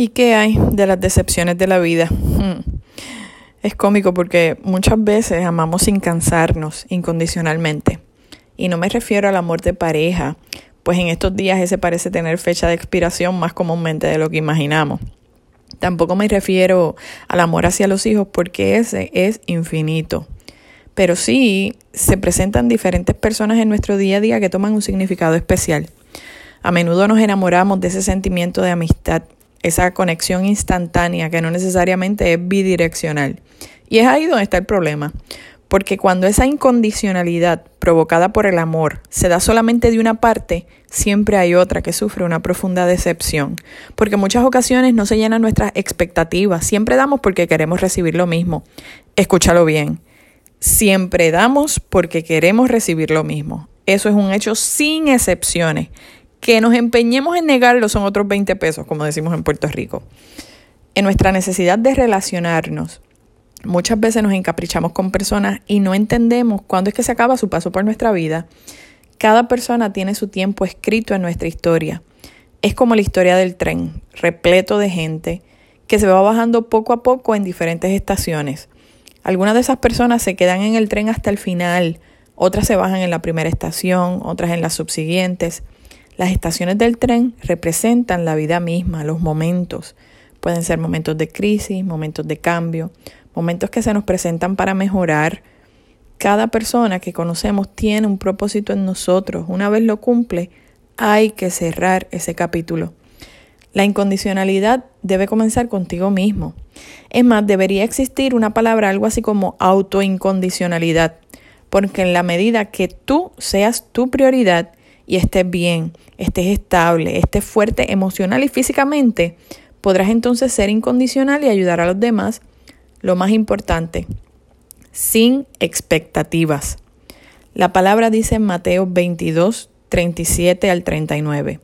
¿Y qué hay de las decepciones de la vida? Hmm. Es cómico porque muchas veces amamos sin cansarnos incondicionalmente. Y no me refiero al amor de pareja, pues en estos días ese parece tener fecha de expiración más comúnmente de lo que imaginamos. Tampoco me refiero al amor hacia los hijos porque ese es infinito. Pero sí se presentan diferentes personas en nuestro día a día que toman un significado especial. A menudo nos enamoramos de ese sentimiento de amistad esa conexión instantánea que no necesariamente es bidireccional. Y es ahí donde está el problema, porque cuando esa incondicionalidad provocada por el amor se da solamente de una parte, siempre hay otra que sufre una profunda decepción, porque en muchas ocasiones no se llenan nuestras expectativas, siempre damos porque queremos recibir lo mismo. Escúchalo bien, siempre damos porque queremos recibir lo mismo. Eso es un hecho sin excepciones que nos empeñemos en negarlo son otros 20 pesos, como decimos en Puerto Rico. En nuestra necesidad de relacionarnos, muchas veces nos encaprichamos con personas y no entendemos cuándo es que se acaba su paso por nuestra vida. Cada persona tiene su tiempo escrito en nuestra historia. Es como la historia del tren, repleto de gente, que se va bajando poco a poco en diferentes estaciones. Algunas de esas personas se quedan en el tren hasta el final, otras se bajan en la primera estación, otras en las subsiguientes. Las estaciones del tren representan la vida misma, los momentos. Pueden ser momentos de crisis, momentos de cambio, momentos que se nos presentan para mejorar. Cada persona que conocemos tiene un propósito en nosotros. Una vez lo cumple, hay que cerrar ese capítulo. La incondicionalidad debe comenzar contigo mismo. Es más, debería existir una palabra algo así como autoincondicionalidad, porque en la medida que tú seas tu prioridad y estés bien, estés estable, estés fuerte emocional y físicamente, podrás entonces ser incondicional y ayudar a los demás. Lo más importante, sin expectativas. La palabra dice en Mateo 22, 37 al 39.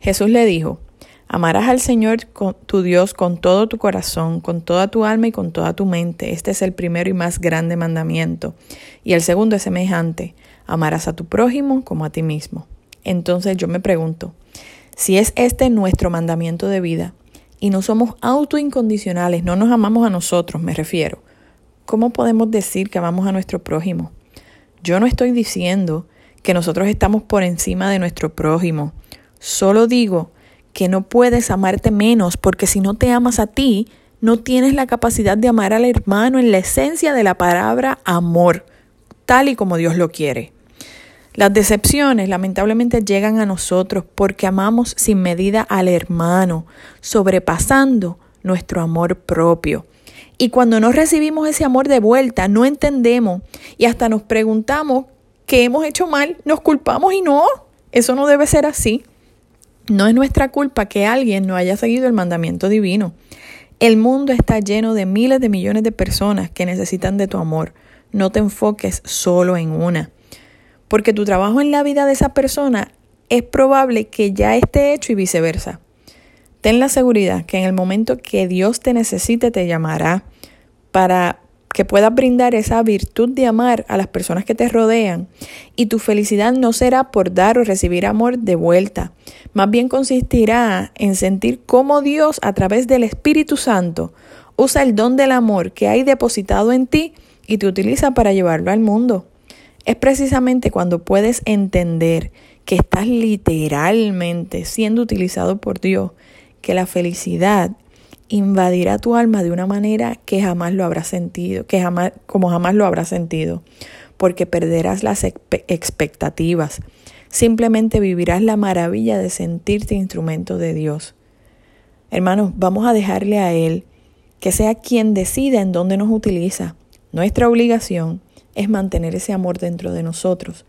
Jesús le dijo, Amarás al Señor tu Dios con todo tu corazón, con toda tu alma y con toda tu mente. Este es el primero y más grande mandamiento. Y el segundo es semejante. Amarás a tu prójimo como a ti mismo. Entonces yo me pregunto, si es este nuestro mandamiento de vida y no somos autoincondicionales, no nos amamos a nosotros, me refiero, ¿cómo podemos decir que amamos a nuestro prójimo? Yo no estoy diciendo que nosotros estamos por encima de nuestro prójimo, solo digo que no puedes amarte menos porque si no te amas a ti, no tienes la capacidad de amar al hermano en la esencia de la palabra amor, tal y como Dios lo quiere. Las decepciones lamentablemente llegan a nosotros porque amamos sin medida al hermano, sobrepasando nuestro amor propio. Y cuando no recibimos ese amor de vuelta, no entendemos y hasta nos preguntamos qué hemos hecho mal, nos culpamos y no, eso no debe ser así. No es nuestra culpa que alguien no haya seguido el mandamiento divino. El mundo está lleno de miles de millones de personas que necesitan de tu amor. No te enfoques solo en una porque tu trabajo en la vida de esa persona es probable que ya esté hecho y viceversa. Ten la seguridad que en el momento que Dios te necesite te llamará para que puedas brindar esa virtud de amar a las personas que te rodean y tu felicidad no será por dar o recibir amor de vuelta, más bien consistirá en sentir cómo Dios a través del Espíritu Santo usa el don del amor que hay depositado en ti y te utiliza para llevarlo al mundo. Es precisamente cuando puedes entender que estás literalmente siendo utilizado por Dios que la felicidad invadirá tu alma de una manera que jamás lo habrás sentido, que como jamás lo habrás sentido, porque perderás las expectativas. Simplemente vivirás la maravilla de sentirte instrumento de Dios. Hermanos, vamos a dejarle a Él que sea quien decida en dónde nos utiliza. Nuestra obligación es mantener ese amor dentro de nosotros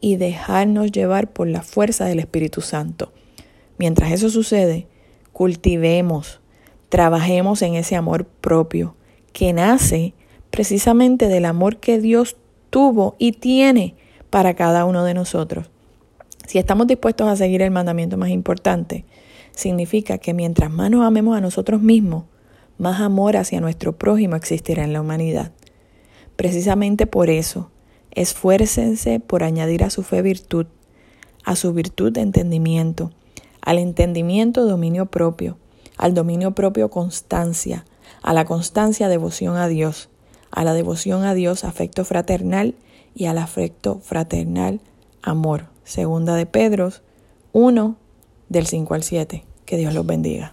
y dejarnos llevar por la fuerza del Espíritu Santo. Mientras eso sucede, cultivemos, trabajemos en ese amor propio que nace precisamente del amor que Dios tuvo y tiene para cada uno de nosotros. Si estamos dispuestos a seguir el mandamiento más importante, significa que mientras más nos amemos a nosotros mismos, más amor hacia nuestro prójimo existirá en la humanidad. Precisamente por eso, esfuércense por añadir a su fe virtud, a su virtud de entendimiento, al entendimiento dominio propio, Al dominio propio constancia, a la constancia devoción a Dios, a la devoción a Dios afecto fraternal y al afecto fraternal amor. Segunda de Pedro 1 del 5 al 7. Que Dios los bendiga.